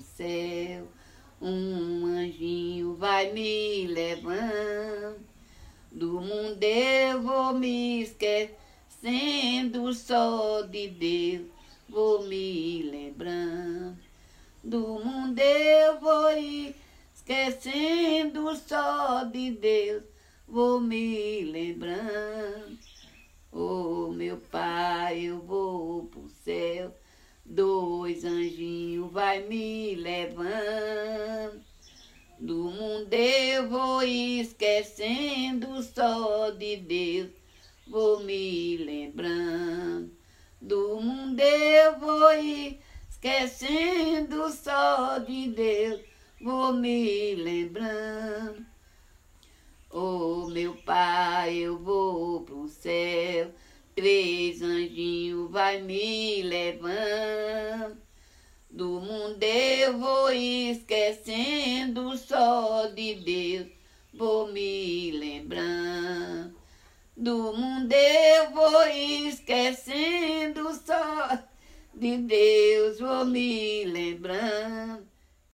céu, um anjinho vai me levando. Do mundo eu vou me esquecendo só de Deus, vou me lembrando. Do mundo eu vou esquecendo só de Deus, vou me lembrando. Oh, meu Pai, eu vou pro céu dois anjinhos vai me levando. Do mundo eu vou esquecendo só de Deus, vou me lembrando. Do mundo eu vou esquecendo só de Deus, vou me lembrando. Oh, meu pai, eu vou pro céu, três anjinhos vai me levando. Do mundo eu vou esquecendo só de Deus, vou me lembrando. Do mundo eu vou esquecendo só de Deus, vou me lembrando.